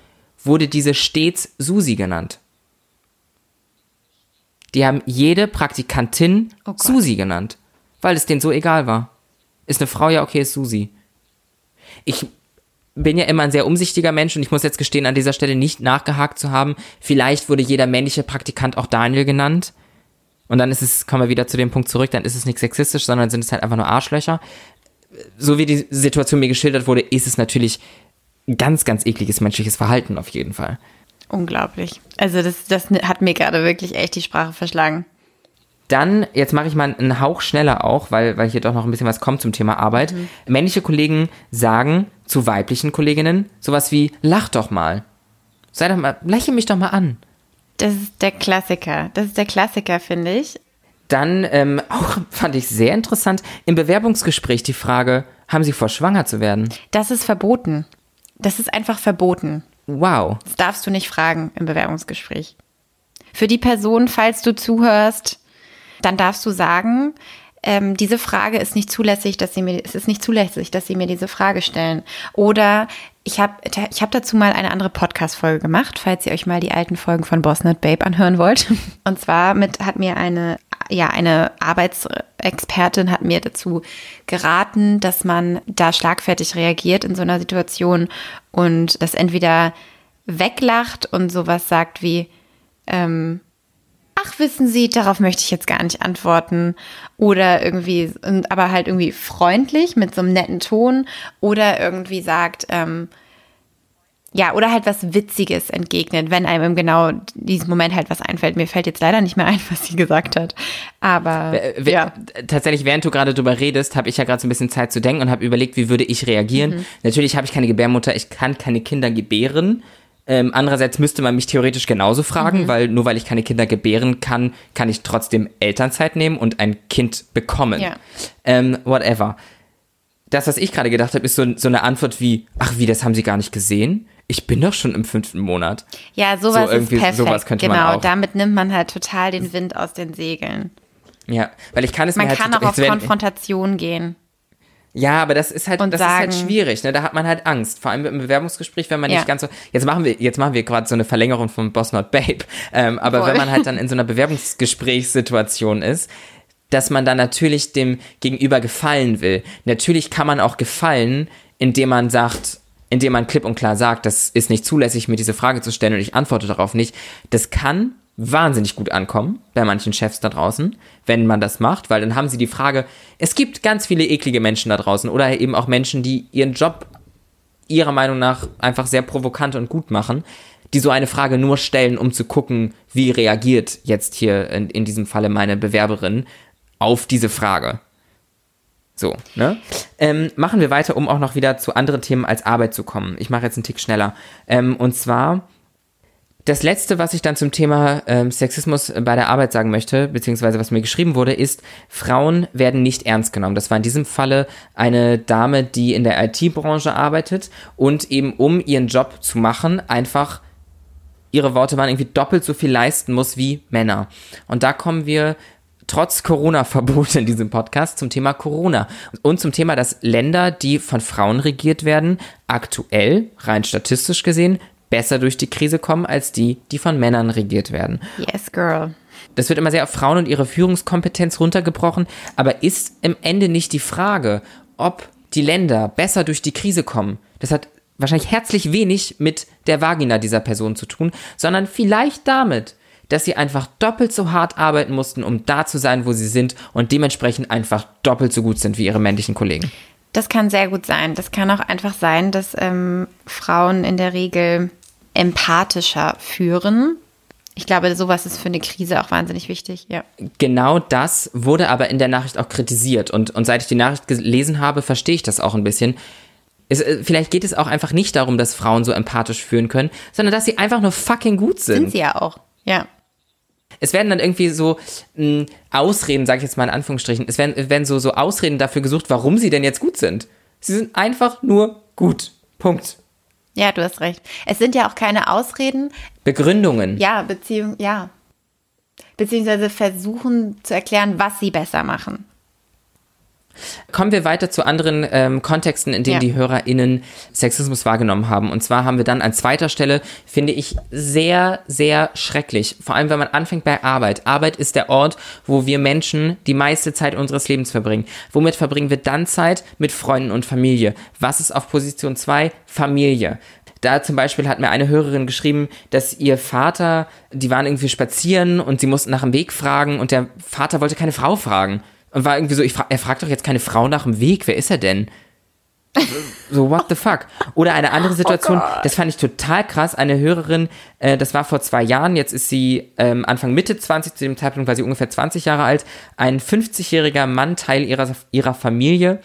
wurde diese stets Susi genannt. Die haben jede Praktikantin oh Susi genannt, weil es denen so egal war. Ist eine Frau, ja okay, ist Susi. Ich bin ja immer ein sehr umsichtiger Mensch und ich muss jetzt gestehen, an dieser Stelle nicht nachgehakt zu haben. Vielleicht wurde jeder männliche Praktikant auch Daniel genannt. Und dann ist es, kommen wir wieder zu dem Punkt zurück, dann ist es nicht sexistisch, sondern sind es halt einfach nur Arschlöcher. So wie die Situation mir geschildert wurde, ist es natürlich ganz, ganz ekliges menschliches Verhalten auf jeden Fall. Unglaublich. Also das, das hat mir gerade wirklich echt die Sprache verschlagen. Dann, jetzt mache ich mal einen Hauch schneller auch, weil, weil hier doch noch ein bisschen was kommt zum Thema Arbeit. Mhm. Männliche Kollegen sagen zu weiblichen Kolleginnen sowas wie, lach doch mal. Sei doch mal, lächle mich doch mal an. Das ist der Klassiker. Das ist der Klassiker, finde ich. Dann ähm, auch fand ich sehr interessant im Bewerbungsgespräch die Frage, haben Sie vor, schwanger zu werden? Das ist verboten. Das ist einfach verboten. Wow. Das darfst du nicht fragen im Bewerbungsgespräch. Für die Person, falls du zuhörst, dann darfst du sagen, ähm, diese Frage ist nicht zulässig, dass sie mir, es ist nicht zulässig, dass sie mir diese Frage stellen. Oder ich habe ich hab dazu mal eine andere Podcast-Folge gemacht, falls ihr euch mal die alten Folgen von Boss Not Babe anhören wollt. Und zwar mit, hat mir eine, ja, eine Arbeitsexpertin hat mir dazu geraten, dass man da schlagfertig reagiert in so einer Situation und das entweder weglacht und sowas sagt wie, ähm, ach, wissen Sie, darauf möchte ich jetzt gar nicht antworten. Oder irgendwie, aber halt irgendwie freundlich mit so einem netten Ton. Oder irgendwie sagt, ähm, ja, oder halt was Witziges entgegnet, wenn einem im genau diesem Moment halt was einfällt. Mir fällt jetzt leider nicht mehr ein, was sie gesagt hat. Aber ja. tatsächlich, während du gerade drüber redest, habe ich ja gerade so ein bisschen Zeit zu denken und habe überlegt, wie würde ich reagieren. Mhm. Natürlich habe ich keine Gebärmutter, ich kann keine Kinder gebären. Ähm, andererseits müsste man mich theoretisch genauso fragen, mhm. weil nur weil ich keine Kinder gebären kann, kann ich trotzdem Elternzeit nehmen und ein Kind bekommen. Ja. Ähm, whatever. Das, was ich gerade gedacht habe, ist so, so eine Antwort wie, ach wie, das haben sie gar nicht gesehen? Ich bin doch schon im fünften Monat. Ja, sowas so ist perfekt. Sowas könnte genau, man auch. damit nimmt man halt total den Wind aus den Segeln. Ja, weil ich kann es man mir halt... Man kann auch auf Konfrontation gehen. Ja, aber das ist halt, Und das ist halt sagen- schwierig, ne? Da hat man halt Angst. Vor allem im Bewerbungsgespräch, wenn man Ja. nicht ganz so. Jetzt machen wir, jetzt machen wir gerade so eine Verlängerung von Boss Not Babe. Ähm, aber Voll. wenn man halt dann in so einer Bewerbungsgesprächssituation ist, dass man dann natürlich dem Gegenüber gefallen will. Natürlich kann man auch gefallen, indem man sagt, indem man klipp und klar sagt, das ist nicht zulässig, mir diese Frage zu stellen und ich antworte darauf nicht. Das kann wahnsinnig gut ankommen bei manchen Chefs da draußen, wenn man das macht, weil dann haben sie die Frage, es gibt ganz viele eklige Menschen da draußen oder eben auch Menschen, die ihren Job ihrer Meinung nach einfach sehr provokant und gut machen, die so eine Frage nur stellen, um zu gucken, wie reagiert jetzt hier in, in diesem Falle meine Bewerberin auf diese Frage. So, ne? Ähm, machen wir weiter, um auch noch wieder zu anderen Themen als Arbeit zu kommen. Ich mache jetzt einen Tick schneller. Ähm, und zwar das letzte, was ich dann zum Thema ähm, Sexismus bei der Arbeit sagen möchte, beziehungsweise was mir geschrieben wurde, ist, Frauen werden nicht ernst genommen. Das war in diesem Falle eine Dame, die in der IT-Branche arbeitet und eben um ihren Job zu machen, einfach ihre Worte waren irgendwie doppelt so viel leisten muss wie Männer. Und da kommen wir trotz Corona-Verbot in diesem Podcast zum Thema Corona und zum Thema, dass Länder, die von Frauen regiert werden, aktuell, rein statistisch gesehen, besser durch die Krise kommen als die, die von Männern regiert werden. Yes, girl. Das wird immer sehr auf Frauen und ihre Führungskompetenz runtergebrochen, aber ist im Ende nicht die Frage, ob die Länder besser durch die Krise kommen. Das hat wahrscheinlich herzlich wenig mit der Vagina dieser Person zu tun, sondern vielleicht damit, dass sie einfach doppelt so hart arbeiten mussten, um da zu sein, wo sie sind und dementsprechend einfach doppelt so gut sind wie ihre männlichen Kollegen. Das kann sehr gut sein. Das kann auch einfach sein, dass ähm, Frauen in der Regel empathischer führen. Ich glaube, sowas ist für eine Krise auch wahnsinnig wichtig, ja. Genau das wurde aber in der Nachricht auch kritisiert. Und, und seit ich die Nachricht gelesen habe, verstehe ich das auch ein bisschen. Es, äh, vielleicht geht es auch einfach nicht darum, dass Frauen so empathisch führen können, sondern dass sie einfach nur fucking gut sind. Sind sie ja auch, ja. Es werden dann irgendwie so mh, Ausreden, sage ich jetzt mal in Anführungsstrichen, es werden, werden so, so Ausreden dafür gesucht, warum sie denn jetzt gut sind. Sie sind einfach nur gut. Punkt. Ja, du hast recht. Es sind ja auch keine Ausreden, Begründungen. ja, Beziehung, ja. Beziehungsweise versuchen zu erklären, was sie besser machen. Kommen wir weiter zu anderen ähm, Kontexten, in denen Ja. die HörerInnen Sexismus wahrgenommen haben. Und zwar haben wir dann an zweiter Stelle, finde ich, sehr, sehr schrecklich. Vor allem, wenn man anfängt bei Arbeit. Arbeit ist der Ort, wo wir Menschen die meiste Zeit unseres Lebens verbringen. Womit verbringen wir dann Zeit? Mit Freunden und Familie. Was ist auf Position 2? Familie. Da zum Beispiel hat mir eine Hörerin geschrieben, dass ihr Vater, die waren irgendwie spazieren und sie mussten nach dem Weg fragen und der Vater wollte keine Frau fragen. Und war irgendwie so, ich fra er fragt doch jetzt keine Frau nach dem Weg, wer ist er denn? So, what the fuck? Oder eine andere Situation, das fand ich total krass. Eine Hörerin, äh, das war vor zwei Jahren, jetzt ist sie ähm, Anfang Mitte 20, zu dem Zeitpunkt war sie ungefähr 20 Jahre alt. Ein 50-jähriger Mann, Teil ihrer, ihrer Familie,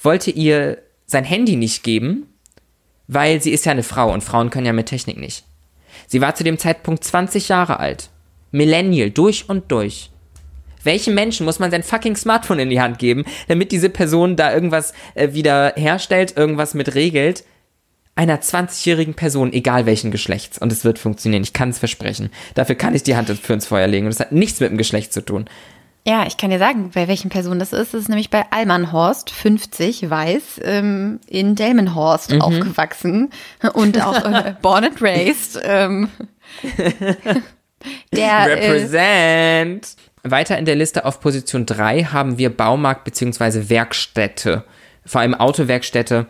wollte ihr sein Handy nicht geben, weil sie ist ja eine Frau und Frauen können ja mit Technik nicht. Sie war zu dem Zeitpunkt 20 Jahre alt. Millennial, durch und durch. Welchem Menschen muss man sein fucking Smartphone in die Hand geben, damit diese Person da irgendwas äh, wieder herstellt, irgendwas mit regelt? Einer 20-jährigen Person, egal welchen Geschlechts. Und es wird funktionieren. Ich kann es versprechen. Dafür kann ich die Hand für ins Feuer legen. Und es hat nichts mit dem Geschlecht zu tun. Ja, ich kann dir sagen, bei welchen Personen das ist. Das ist nämlich bei Almanhorst, 50, weiß, ähm, in Delmenhorst aufgewachsen und auch äh, born and raised. Ähm, der, äh, Represent. Weiter in der Liste auf Position 3 haben wir Baumarkt bzw. Werkstätte. Vor allem Autowerkstätte.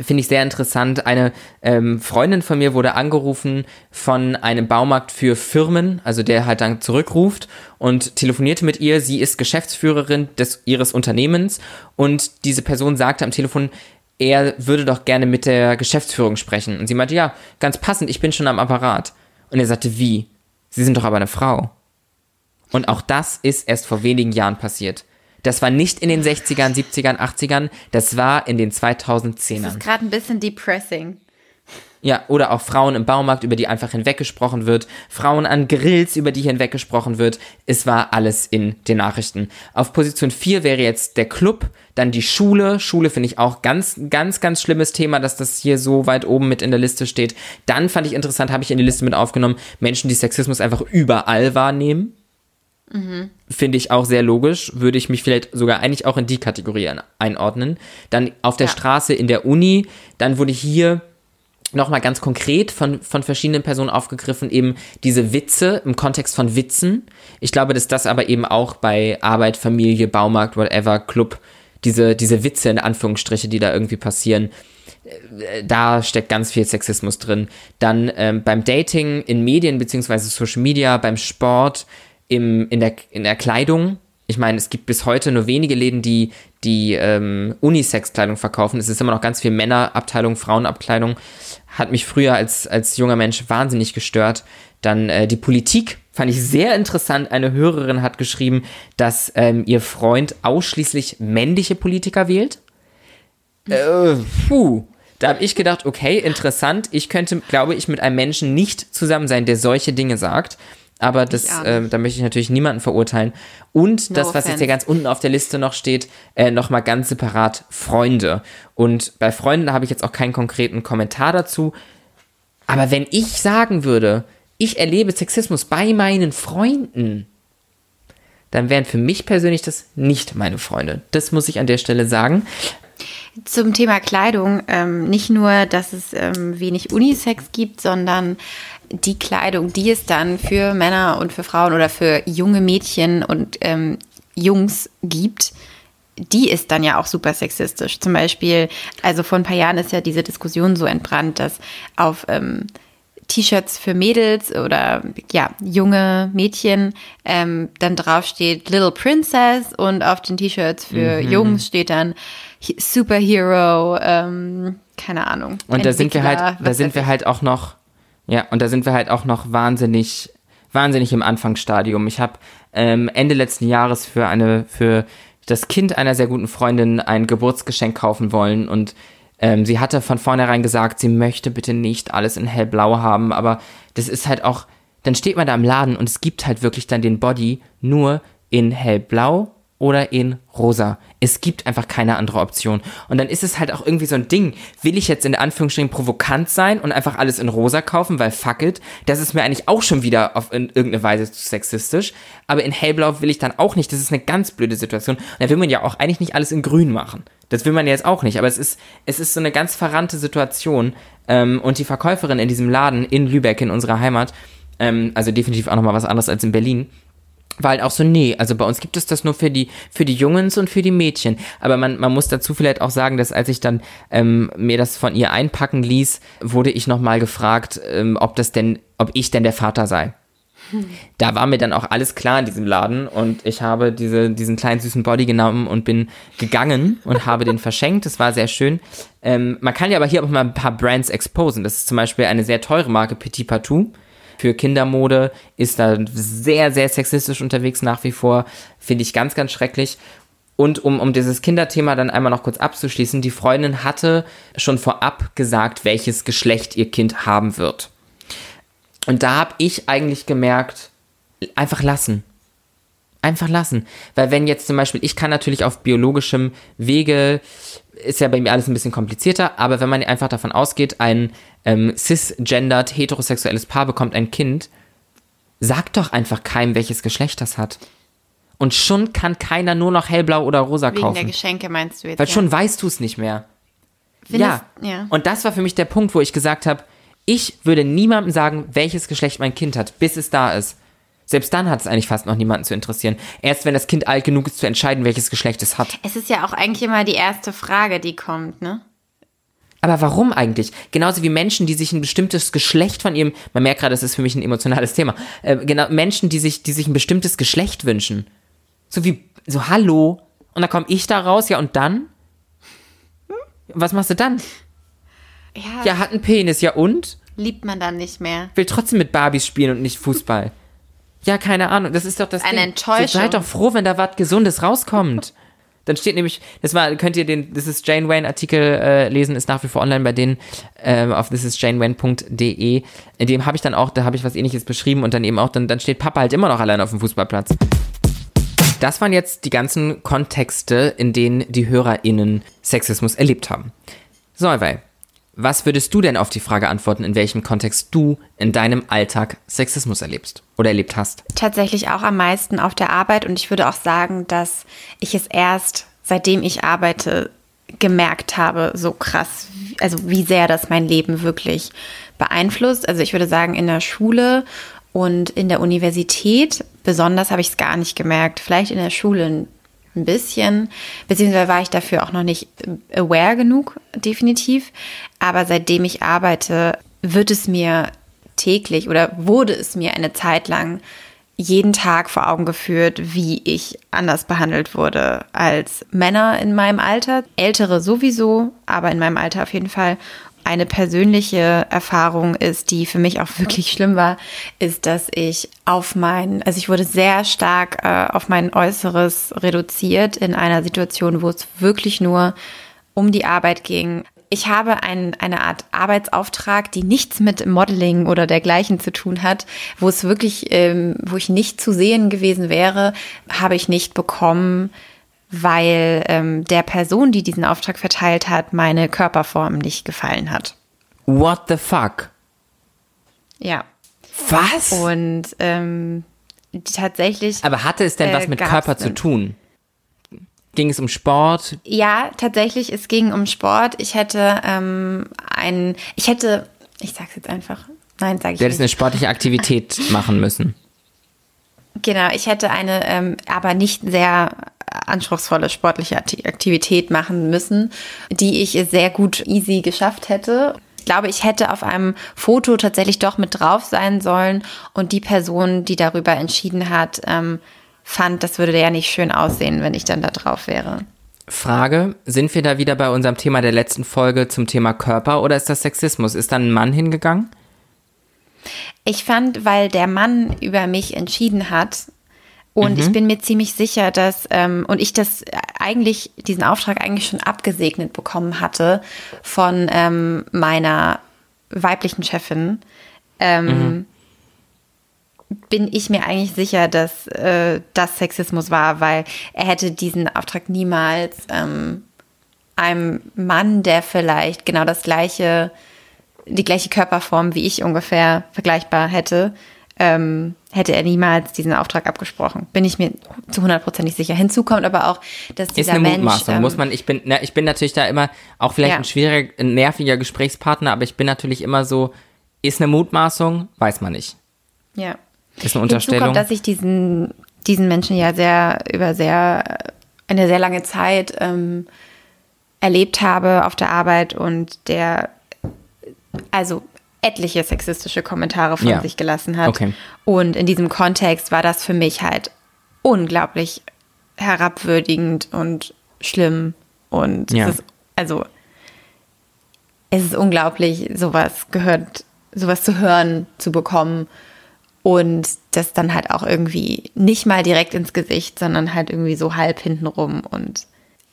Finde ich sehr interessant. Eine ähm, Freundin von mir wurde angerufen von einem Baumarkt für Firmen, also der halt dann zurückruft und telefonierte mit ihr. Sie ist Geschäftsführerin des, ihres Unternehmens und diese Person sagte am Telefon, er würde doch gerne mit der Geschäftsführung sprechen. Und sie meinte, ja, ganz passend, ich bin schon am Apparat. Und er sagte, wie? Sie sind doch aber eine Frau. Und auch das ist erst vor wenigen Jahren passiert. Das war nicht in den 60ern, 70ern, 80ern, das war in den das 2010ern. ist gerade ein bisschen depressing. Ja, oder auch Frauen im Baumarkt, über die einfach hinweggesprochen wird, Frauen an Grills, über die hinweggesprochen wird. Es war alles in den Nachrichten. Auf Position 4 wäre jetzt der Club, dann die Schule. Schule finde ich auch ganz, ganz, ganz schlimmes Thema, dass das hier so weit oben mit in der Liste steht. Dann fand ich interessant, habe ich in die Liste mit aufgenommen, Menschen, die Sexismus einfach überall wahrnehmen. Finde ich auch sehr logisch, würde ich mich vielleicht sogar eigentlich auch in die Kategorie ein- einordnen. Dann auf der Ja. Straße in der Uni, dann wurde hier nochmal ganz konkret von, von verschiedenen Personen aufgegriffen, eben diese Witze im Kontext von Witzen. Ich glaube, dass das aber eben auch bei Arbeit, Familie, Baumarkt, whatever, Club, diese, diese Witze in Anführungsstriche, die da irgendwie passieren, äh, da steckt ganz viel Sexismus drin. Dann ähm, beim Dating, in Medien beziehungsweise Social Media, beim Sport, im, in, der, in der Kleidung. Ich meine, es gibt bis heute nur wenige Läden, die, die ähm, Unisex-Kleidung verkaufen. Es ist immer noch ganz viel Männerabteilung, Frauenabkleidung. Hat mich früher als, als junger Mensch wahnsinnig gestört. Dann äh, die Politik fand ich sehr interessant. Eine Hörerin hat geschrieben, dass ähm, ihr Freund ausschließlich männliche Politiker wählt. Äh, puh. Da habe ich gedacht, okay, interessant. Ich könnte, glaube ich, mit einem Menschen nicht zusammen sein, der solche Dinge sagt. Aber das, äh, da möchte ich natürlich niemanden verurteilen. Und No das, was jetzt offense. hier ganz unten auf der Liste noch steht, äh, nochmal ganz separat Freunde. Und bei Freunden habe ich jetzt auch keinen konkreten Kommentar dazu. Aber wenn ich sagen würde, ich erlebe Sexismus bei meinen Freunden, dann wären für mich persönlich das nicht meine Freunde. Das muss ich an der Stelle sagen. Zum Thema Kleidung, ähm, nicht nur, dass es ähm, wenig Unisex gibt, sondern die Kleidung, die es dann für Männer und für Frauen oder für junge Mädchen und ähm, Jungs gibt, die ist dann ja auch super sexistisch. Zum Beispiel, also vor ein paar Jahren ist ja diese Diskussion so entbrannt, dass auf ähm, T-Shirts für Mädels oder ja, junge Mädchen ähm, dann draufsteht Little Princess und auf den T-Shirts für Mhm. Jungs steht dann He- Superhero, ähm, keine Ahnung. Und da sind wir halt, da sind wir halt auch noch, ja, und da sind wir halt auch noch wahnsinnig, wahnsinnig im Anfangsstadium. Ich habe ähm, Ende letzten Jahres für eine, für das Kind einer sehr guten Freundin ein Geburtsgeschenk kaufen wollen. Und ähm, sie hatte von vornherein gesagt, sie möchte bitte nicht alles in hellblau haben, aber das ist halt auch, dann steht man da im Laden und es gibt halt wirklich dann den Body nur in hellblau oder in rosa. Es gibt einfach keine andere Option. Und dann ist es halt auch irgendwie so ein Ding. Will ich jetzt in Anführungsstrichen provokant sein und einfach alles in rosa kaufen, weil fuck it, das ist mir eigentlich auch schon wieder auf in irgendeine Weise zu sexistisch. Aber in hellblau will ich dann auch nicht. Das ist eine ganz blöde Situation. Und da will man ja auch eigentlich nicht alles in grün machen. Das will man jetzt auch nicht. Aber es ist, es ist so eine ganz verrannte Situation. Ähm, und die Verkäuferin in diesem Laden in Lübeck, in unserer Heimat, ähm, also definitiv auch nochmal was anderes als in Berlin, war halt auch so, nee, also bei uns gibt es das nur für die, für die Jungs und für die Mädchen. Aber man, man muss dazu vielleicht auch sagen, dass als ich dann ähm, mir das von ihr einpacken ließ, wurde ich nochmal gefragt, ähm, ob das denn, ob ich denn der Vater sei. Da war mir dann auch alles klar in diesem Laden und ich habe diese, diesen kleinen süßen Body genommen und bin gegangen und habe den verschenkt. Das war sehr schön. Ähm, man kann ja aber hier auch mal ein paar Brands exposen. Das ist zum Beispiel eine sehr teure Marke, Petit Patou. Für Kindermode ist da sehr, sehr sexistisch unterwegs nach wie vor. Finde ich ganz, ganz schrecklich. Und um, um dieses Kinderthema dann einmal noch kurz abzuschließen, die Freundin hatte schon vorab gesagt, welches Geschlecht ihr Kind haben wird. Und da habe ich eigentlich gemerkt, einfach lassen. Einfach lassen. Weil wenn jetzt zum Beispiel, ich kann natürlich auf biologischem Wege, ist ja bei mir alles ein bisschen komplizierter, aber wenn man einfach davon ausgeht, ein ähm, cisgendered heterosexuelles Paar bekommt ein Kind, sagt doch einfach keinem, welches Geschlecht das hat. Und schon kann keiner nur noch hellblau oder rosa Wegen kaufen. der Geschenke meinst du jetzt? Weil ja. schon weißt du es nicht mehr. Findest- ja. ja. Und das war für mich der Punkt, wo ich gesagt habe, ich würde niemandem sagen, welches Geschlecht mein Kind hat, bis es da ist. Selbst dann hat es eigentlich fast noch niemanden zu interessieren. Erst wenn das Kind alt genug ist zu entscheiden, welches Geschlecht es hat. Es ist ja auch eigentlich immer die erste Frage, die kommt, ne? Aber warum eigentlich? Genauso wie Menschen, die sich ein bestimmtes Geschlecht von ihrem, man merkt gerade, das ist für mich ein emotionales Thema. Äh, genau, Menschen, die sich, die sich ein bestimmtes Geschlecht wünschen. So wie, so hallo. Und dann komme ich da raus, ja und dann? Was machst du dann? Ja, Ja, hat einen Penis, ja und? liebt man dann nicht mehr. will trotzdem mit Barbies spielen und nicht Fußball. Ja, keine Ahnung. Das ist doch das Eine Ding. Enttäuschung. So, seid doch froh, wenn da was Gesundes rauskommt. Dann steht nämlich, das war, könnt ihr den, das ist Jane Wayne Artikel äh, lesen, ist nach wie vor online bei denen ähm, auf thisisjanewayne.de. In dem habe ich dann auch, da habe ich was ähnliches beschrieben und dann eben auch, dann, dann steht Papa halt immer noch allein auf dem Fußballplatz. Das waren jetzt die ganzen Kontexte, in denen die HörerInnen Sexismus erlebt haben. So, Solveig, Was würdest du denn auf die Frage antworten, in welchem Kontext du in deinem Alltag Sexismus erlebst oder erlebt hast? Tatsächlich auch am meisten auf der Arbeit und ich würde auch sagen, dass ich es erst seitdem ich arbeite gemerkt habe, so krass, also wie sehr das mein Leben wirklich beeinflusst. Also ich würde sagen, in der Schule und in der Universität besonders habe ich es gar nicht gemerkt. Vielleicht in der Schule ein bisschen, beziehungsweise war ich dafür auch noch nicht aware genug, definitiv. Aber seitdem ich arbeite, wird es mir täglich oder wurde es mir eine Zeit lang jeden Tag vor Augen geführt, wie ich anders behandelt wurde als Männer in meinem Alter. Ältere sowieso, aber in meinem Alter auf jeden Fall. Eine persönliche Erfahrung ist, die für mich auch wirklich schlimm war, ist, dass ich auf mein, also ich wurde sehr stark äh, auf mein Äußeres reduziert in einer Situation, wo es wirklich nur um die Arbeit ging. Ich habe ein, eine Art Arbeitsauftrag, die nichts mit Modeling oder dergleichen zu tun hat, wo es wirklich, ähm, wo ich nicht zu sehen gewesen wäre, habe ich nicht bekommen, weil ähm, der Person, die diesen Auftrag verteilt hat, meine Körperform nicht gefallen hat. What the fuck? Ja. Was? Und ähm, tatsächlich. Aber hatte es denn was äh, mit gab's Körper zu einen- tun? Ging es um Sport? Ja, tatsächlich, es ging um Sport. Ich hätte ähm, ein, ich hätte, ich sag's jetzt einfach. Nein, sage ich Du hättest eine nicht. sportliche Aktivität machen müssen. Genau, ich hätte eine, ähm, aber nicht sehr anspruchsvolle sportliche Aktivität machen müssen, die ich sehr gut easy geschafft hätte. Ich glaube, ich hätte auf einem Foto tatsächlich doch mit drauf sein sollen und die Person, die darüber entschieden hat, ähm, fand, das würde ja nicht schön aussehen, wenn ich dann da drauf wäre. Frage, sind wir da wieder bei unserem Thema der letzten Folge zum Thema Körper oder ist das Sexismus? Ist da ein Mann hingegangen? Ich fand, weil der Mann über mich entschieden hat und ich bin mir ziemlich sicher, dass ähm, und ich das eigentlich diesen Auftrag eigentlich schon abgesegnet bekommen hatte von ähm, meiner weiblichen Chefin, ähm, bin ich mir eigentlich sicher, dass äh, das Sexismus war, weil er hätte diesen Auftrag niemals ähm, einem Mann, der vielleicht genau das gleiche die gleiche Körperform wie ich ungefähr vergleichbar hätte, ähm, hätte er niemals diesen Auftrag abgesprochen. Bin ich mir zu hundertprozentig sicher. Hinzu kommt aber auch, dass Ist dieser eine Mensch. Mutmaßung. ähm, Muss man, ich bin, na, ich bin natürlich da immer auch vielleicht Ja. ein schwieriger, ein nerviger Gesprächspartner, aber ich bin natürlich immer so, ist eine Mutmaßung, weiß man nicht. ja. Ist eine Hinzu Unterstellung. kommt, dass ich diesen, diesen Menschen ja sehr über sehr eine sehr lange Zeit ähm, erlebt habe auf der Arbeit und der also etliche sexistische Kommentare von Ja. sich gelassen hat. Okay. Und in diesem Kontext war das für mich halt unglaublich herabwürdigend und schlimm. Und Ja. es ist, also, es ist unglaublich, sowas gehört, sowas zu hören, zu bekommen. Und das dann halt auch irgendwie nicht mal direkt ins Gesicht, sondern halt irgendwie so halb hintenrum. Und,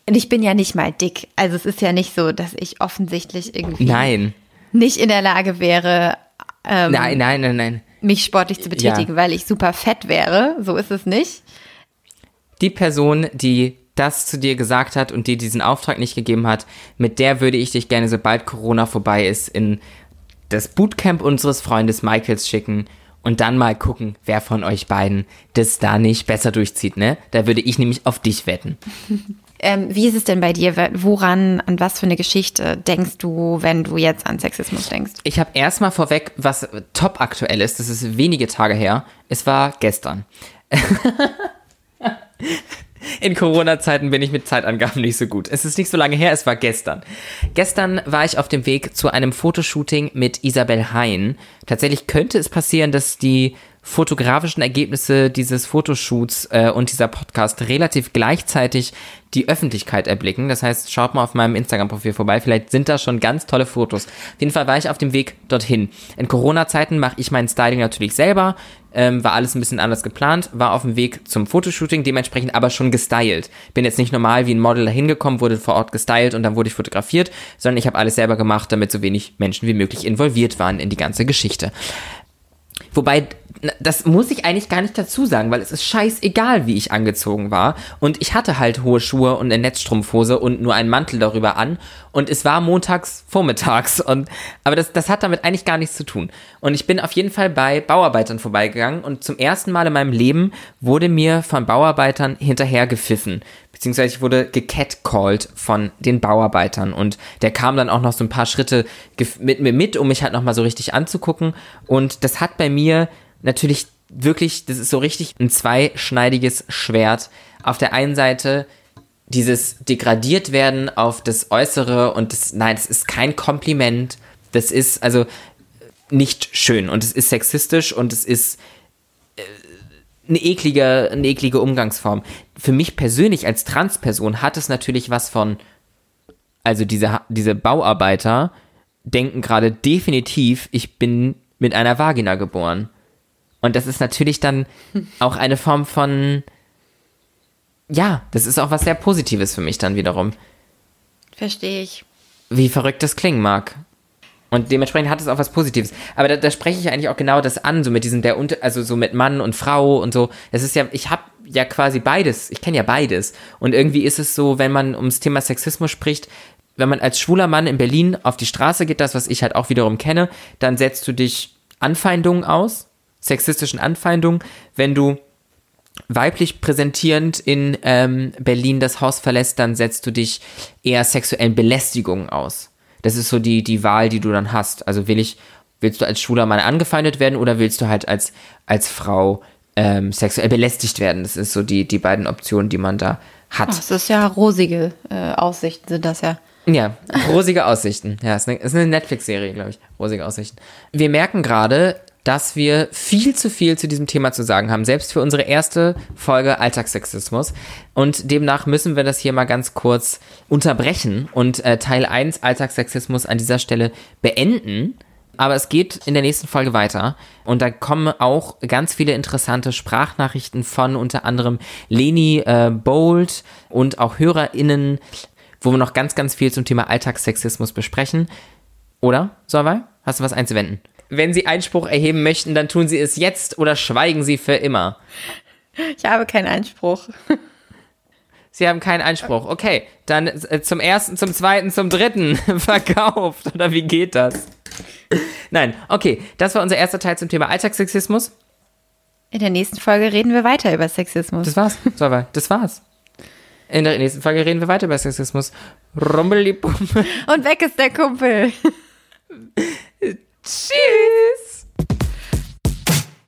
und ich bin ja nicht mal dick. Also es ist ja nicht so, dass ich offensichtlich irgendwie Nein. Nicht in der Lage wäre, ähm, Nein, nein, nein, nein. mich sportlich zu betätigen, weil ich super fett wäre. So ist es nicht. Die Person, die das zu dir gesagt hat und dir diesen Auftrag nicht gegeben hat, mit der würde ich dich gerne, sobald Corona vorbei ist, in das Bootcamp unseres Freundes Michaels schicken und dann mal gucken, wer von euch beiden das da nicht besser durchzieht, ne? Da würde ich nämlich auf dich wetten. Ähm, wie ist es denn bei dir? Woran, an was für eine Geschichte denkst du, wenn du jetzt an Sexismus denkst? Ich habe erstmal vorweg, was top aktuell ist, das ist wenige Tage her. Es war gestern. In Corona-Zeiten bin ich mit Zeitangaben nicht so gut. Es ist nicht so lange her, es war gestern. Gestern war ich auf dem Weg zu einem Fotoshooting mit Isabel Hein. Tatsächlich könnte es passieren, dass die fotografischen Ergebnisse dieses Fotoshoots äh, und dieser Podcast relativ gleichzeitig die Öffentlichkeit erblicken. Das heißt, schaut mal auf meinem Instagram-Profil vorbei. Vielleicht sind da schon ganz tolle Fotos. Auf jeden Fall war ich auf dem Weg dorthin. In Corona-Zeiten mache ich mein Styling natürlich selber. Ähm, war alles ein bisschen anders geplant. War auf dem Weg zum Fotoshooting, dementsprechend aber schon gestylt. Bin jetzt nicht normal wie ein Model hingekommen, wurde vor Ort gestylt und dann wurde ich fotografiert, sondern ich habe alles selber gemacht, damit so wenig Menschen wie möglich involviert waren in die ganze Geschichte. Wobei, das muss ich eigentlich gar nicht dazu sagen, weil es ist scheißegal, wie ich angezogen war. Und ich hatte halt hohe Schuhe und eine Netzstrumpfhose und nur einen Mantel darüber an. Und es war montags vormittags. Und, aber das, das hat damit eigentlich gar nichts zu tun. Und ich bin auf jeden Fall bei Bauarbeitern vorbeigegangen. Und zum ersten Mal in meinem Leben wurde mir von Bauarbeitern hinterher gepfiffen. Beziehungsweise ich wurde gecatcalled von den Bauarbeitern. Und der kam dann auch noch so ein paar Schritte mit mir mit, um mich halt nochmal so richtig anzugucken. Und das hat bei mir natürlich wirklich, das ist so richtig ein zweischneidiges Schwert. Auf der einen Seite dieses degradiert werden auf das Äußere und das, nein, das ist kein Kompliment. Das ist also nicht schön und es ist sexistisch und es ist äh, eine eklige, eine eklige Umgangsform. Für mich persönlich als Transperson hat es natürlich was von, also diese, diese Bauarbeiter denken gerade definitiv, ich bin mit einer Vagina geboren. Und das ist natürlich dann auch eine Form von, ja, das ist auch was sehr Positives für mich dann wiederum. Verstehe ich. Wie verrückt das klingen mag. Und dementsprechend hat es auch was Positives. Aber da, da spreche ich eigentlich auch genau das an, so mit diesem, der unter, also so mit Mann und Frau und so. Es ist ja, ich habe ja quasi beides. Ich kenne ja beides. Und irgendwie ist es so, wenn man ums Thema Sexismus spricht, wenn man als schwuler Mann in Berlin auf die Straße geht, das, was ich halt auch wiederum kenne, dann setzt du dich Anfeindungen aus, sexistischen Anfeindungen. Wenn du weiblich präsentierend in ähm, Berlin das Haus verlässt, dann setzt du dich eher sexuellen Belästigungen aus. Das ist so die, die Wahl, die du dann hast. Also will ich, willst du als schwuler Mann angefeindet werden oder willst du halt als, als Frau ähm, sexuell belästigt werden? Das ist so die, die beiden Optionen, die man da hat. Das ist ja rosige äh, Aussichten, sind das ja. Ja, rosige Aussichten. Ja, ist eine, ist eine Netflix-Serie, glaube ich. Rosige Aussichten. Wir merken gerade, dass wir viel zu viel zu diesem Thema zu sagen haben, selbst für unsere erste Folge Alltagssexismus. Und demnach müssen wir das hier mal ganz kurz unterbrechen und äh, Teil 1 Alltagssexismus an dieser Stelle beenden. Aber es geht in der nächsten Folge weiter. Und da kommen auch ganz viele interessante Sprachnachrichten von unter anderem Leni äh, Bold und auch HörerInnen, wo wir noch ganz, ganz viel zum Thema Alltagssexismus besprechen. Oder, Solvay? Hast du was einzuwenden? Wenn Sie Einspruch erheben möchten, dann tun Sie es jetzt oder schweigen Sie für immer. Ich habe keinen Einspruch. Sie haben keinen Einspruch. Okay, dann äh, zum ersten, zum zweiten, zum dritten verkauft. Oder wie geht das? Nein, okay, das war unser erster Teil zum Thema Alltagssexismus. In der nächsten Folge reden wir weiter über Sexismus. Das war's. Solvay, das war's. In der nächsten Folge reden wir weiter über Sexismus. Rumbelibummel. Und weg ist der Kumpel. Tschüss.